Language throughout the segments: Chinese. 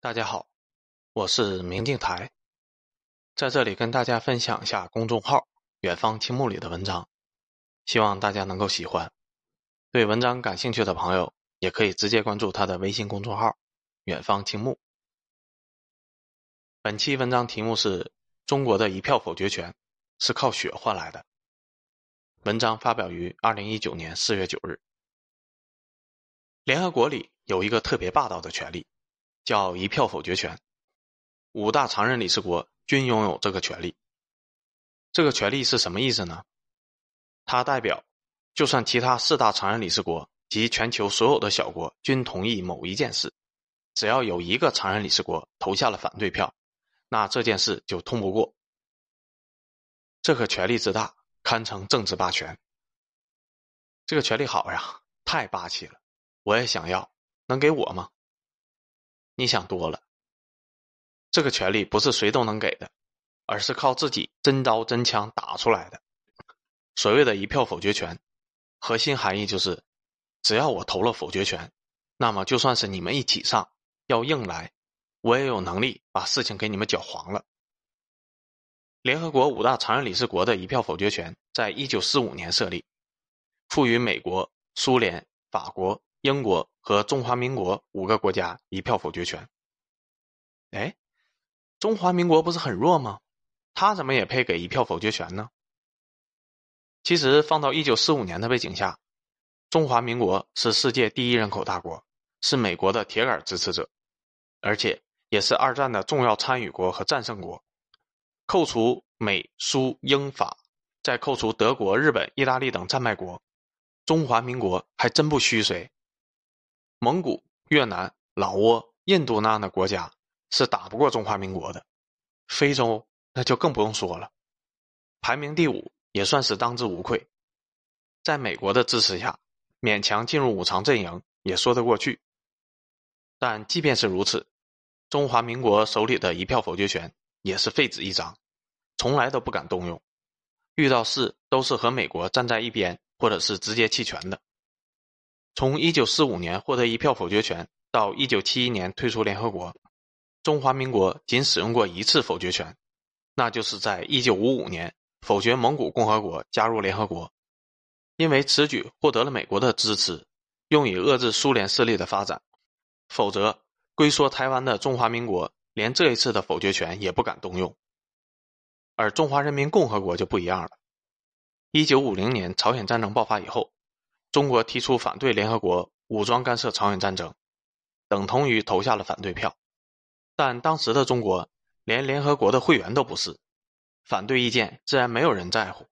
大家好，我是明镜台，在这里跟大家分享一下公众号“远方青木”里的文章，希望大家能够喜欢。对文章感兴趣的朋友，也可以直接关注他的微信公众号“远方青木”。本期文章题目是“中国的一票否决权是靠血换来的”。文章发表于二零一九年四月九日。联合国里有一个特别霸道的权利。叫一票否决权，五大常任理事国均拥有这个权利。这个权利是什么意思呢？它代表，就算其他四大常任理事国及全球所有的小国均同意某一件事，只要有一个常任理事国投下了反对票，那这件事就通不过。这个权力之大，堪称政治霸权。这个权力好呀，太霸气了，我也想要，能给我吗？你想多了，这个权利不是谁都能给的，而是靠自己真刀真枪打出来的。所谓的一票否决权，核心含义就是，只要我投了否决权，那么就算是你们一起上要硬来，我也有能力把事情给你们搅黄了。联合国五大常任理事国的一票否决权，在一九四五年设立，赋予美国、苏联、法国。英国和中华民国五个国家一票否决权。哎，中华民国不是很弱吗？他怎么也配给一票否决权呢？其实放到一九四五年的背景下，中华民国是世界第一人口大国，是美国的铁杆支持者，而且也是二战的重要参与国和战胜国。扣除美、苏、英、法，再扣除德国、日本、意大利等战败国，中华民国还真不虚谁。蒙古、越南、老挝、印度那样的国家是打不过中华民国的，非洲那就更不用说了，排名第五也算是当之无愧。在美国的支持下，勉强进入五常阵营也说得过去。但即便是如此，中华民国手里的一票否决权也是废纸一张，从来都不敢动用，遇到事都是和美国站在一边，或者是直接弃权的。从一九四五年获得一票否决权到一九七一年退出联合国，中华民国仅使用过一次否决权，那就是在一九五五年否决蒙古共和国加入联合国，因为此举获得了美国的支持，用以遏制苏联势力的发展。否则，龟缩台湾的中华民国连这一次的否决权也不敢动用。而中华人民共和国就不一样了，一九五零年朝鲜战争爆发以后。中国提出反对联合国武装干涉朝鲜战争，等同于投下了反对票。但当时的中国连联合国的会员都不是，反对意见自然没有人在乎。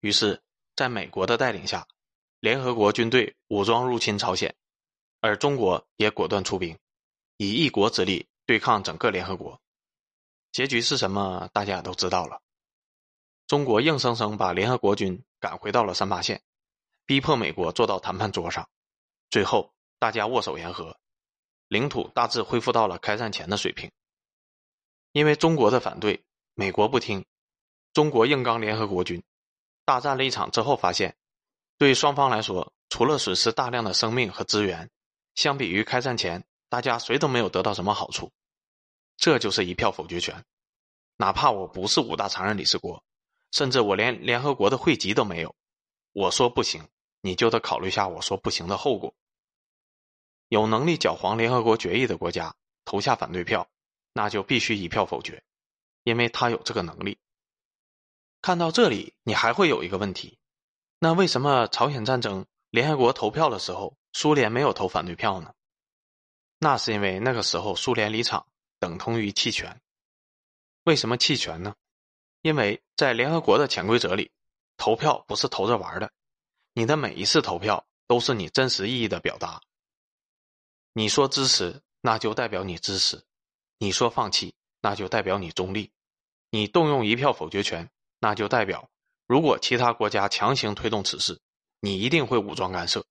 于是，在美国的带领下，联合国军队武装入侵朝鲜，而中国也果断出兵，以一国之力对抗整个联合国。结局是什么？大家都知道了。中国硬生生把联合国军赶回到了三八线。逼迫美国坐到谈判桌上，最后大家握手言和，领土大致恢复到了开战前的水平。因为中国的反对，美国不听，中国硬刚联合国军，大战了一场之后，发现对双方来说，除了损失大量的生命和资源，相比于开战前，大家谁都没有得到什么好处。这就是一票否决权，哪怕我不是五大常任理事国，甚至我连联合国的会籍都没有，我说不行。你就得考虑下我说不行的后果。有能力搅黄联合国决议的国家投下反对票，那就必须一票否决，因为他有这个能力。看到这里，你还会有一个问题：那为什么朝鲜战争联合国投票的时候，苏联没有投反对票呢？那是因为那个时候苏联离场等同于弃权。为什么弃权呢？因为在联合国的潜规则里，投票不是投着玩的。你的每一次投票都是你真实意义的表达。你说支持，那就代表你支持；你说放弃，那就代表你中立。你动用一票否决权，那就代表如果其他国家强行推动此事，你一定会武装干涉。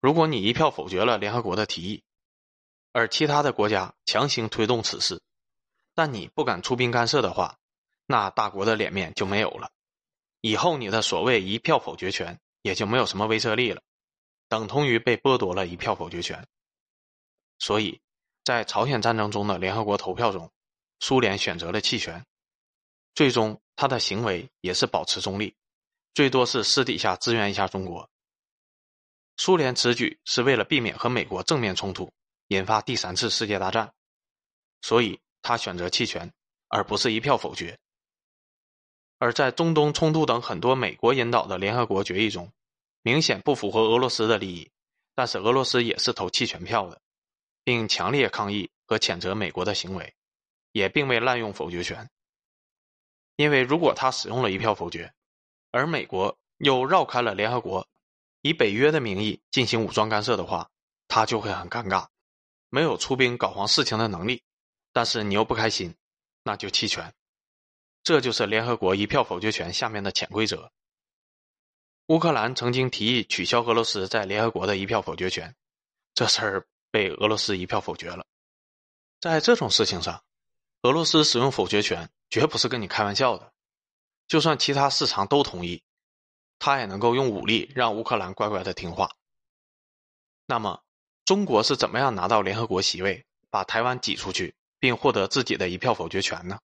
如果你一票否决了联合国的提议，而其他的国家强行推动此事，但你不敢出兵干涉的话，那大国的脸面就没有了。以后你的所谓一票否决权也就没有什么威慑力了，等同于被剥夺了一票否决权。所以，在朝鲜战争中的联合国投票中，苏联选择了弃权，最终他的行为也是保持中立，最多是私底下支援一下中国。苏联此举是为了避免和美国正面冲突，引发第三次世界大战，所以他选择弃权，而不是一票否决。而在中东冲突等很多美国引导的联合国决议中，明显不符合俄罗斯的利益，但是俄罗斯也是投弃权票的。并强烈抗议和谴责美国的行为，也并未滥用否决权。因为如果他使用了一票否决，而美国又绕开了联合国，以北约的名义进行武装干涉的话，他就会很尴尬，没有出兵搞黄事情的能力。但是你又不开心，那就弃权。这就是联合国一票否决权下面的潜规则。乌克兰曾经提议取消俄罗斯在联合国的一票否决权，这事儿。被俄罗斯一票否决了。在这种事情上，俄罗斯使用否决权绝不是跟你开玩笑的。就算其他市场都同意，他也能够用武力让乌克兰乖乖的听话。那么，中国是怎么样拿到联合国席位，把台湾挤出去，并获得自己的一票否决权呢？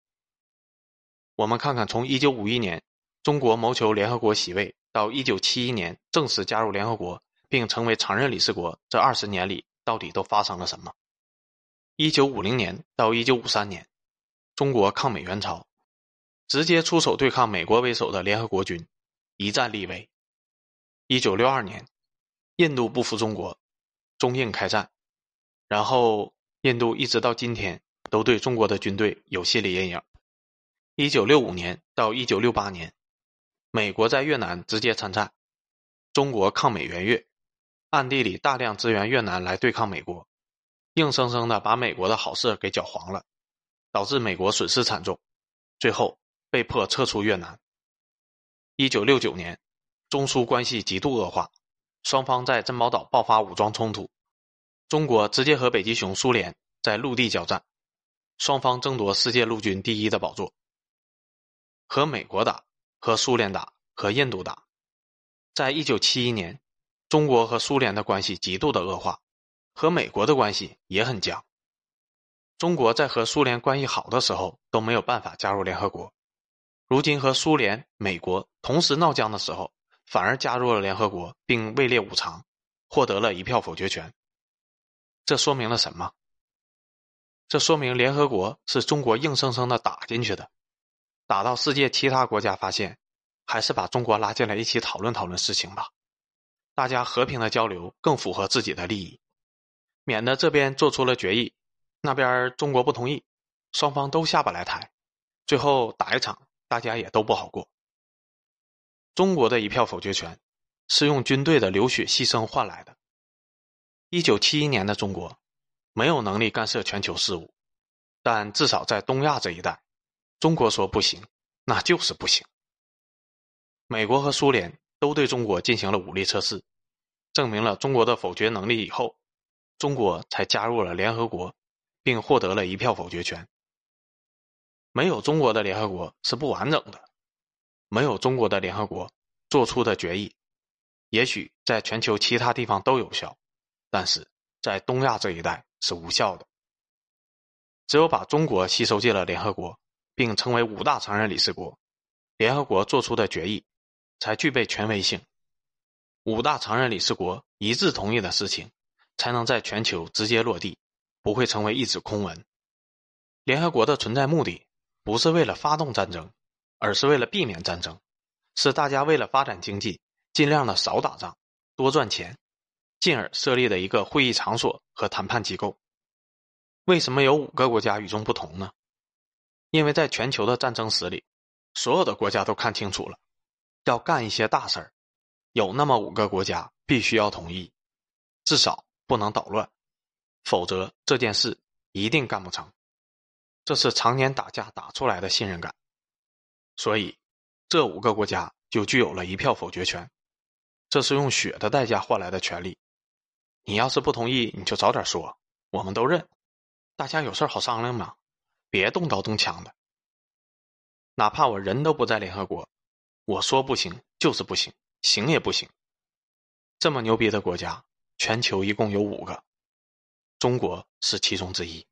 我们看看，从1951年中国谋求联合国席位，到1971年正式加入联合国并成为常任理事国，这二十年里。到底都发生了什么？一九五零年到一九五三年，中国抗美援朝，直接出手对抗美国为首的联合国军，一战立威。一九六二年，印度不服中国，中印开战，然后印度一直到今天都对中国的军队有心理阴影。一九六五年到一九六八年，美国在越南直接参战，中国抗美援越。暗地里大量支援越南来对抗美国，硬生生的把美国的好事给搅黄了，导致美国损失惨重，最后被迫撤出越南。一九六九年，中苏关系极度恶化，双方在珍宝岛爆发武装冲突，中国直接和北极熊苏联在陆地交战，双方争夺世界陆军第一的宝座。和美国打，和苏联打，和印度打，在一九七一年。中国和苏联的关系极度的恶化，和美国的关系也很僵。中国在和苏联关系好的时候都没有办法加入联合国，如今和苏联、美国同时闹僵的时候，反而加入了联合国，并位列五常，获得了一票否决权。这说明了什么？这说明联合国是中国硬生生的打进去的，打到世界其他国家发现，还是把中国拉进来一起讨论讨论事情吧。大家和平的交流更符合自己的利益，免得这边做出了决议，那边中国不同意，双方都下不来台，最后打一场，大家也都不好过。中国的一票否决权是用军队的流血牺牲换来的。一九七一年的中国没有能力干涉全球事务，但至少在东亚这一带，中国说不行，那就是不行。美国和苏联。都对中国进行了武力测试，证明了中国的否决能力以后，中国才加入了联合国，并获得了一票否决权。没有中国的联合国是不完整的，没有中国的联合国做出的决议，也许在全球其他地方都有效，但是在东亚这一带是无效的。只有把中国吸收进了联合国，并成为五大常任理事国，联合国做出的决议。才具备权威性，五大常任理事国一致同意的事情，才能在全球直接落地，不会成为一纸空文。联合国的存在目的不是为了发动战争，而是为了避免战争，是大家为了发展经济，尽量的少打仗，多赚钱，进而设立的一个会议场所和谈判机构。为什么有五个国家与众不同呢？因为在全球的战争史里，所有的国家都看清楚了。要干一些大事儿，有那么五个国家必须要同意，至少不能捣乱，否则这件事一定干不成。这是常年打架打出来的信任感，所以这五个国家就具有了一票否决权。这是用血的代价换来的权利。你要是不同意，你就早点说，我们都认，大家有事好商量嘛，别动刀动枪的。哪怕我人都不在联合国。我说不行就是不行，行也不行。这么牛逼的国家，全球一共有五个。中国是其中之一。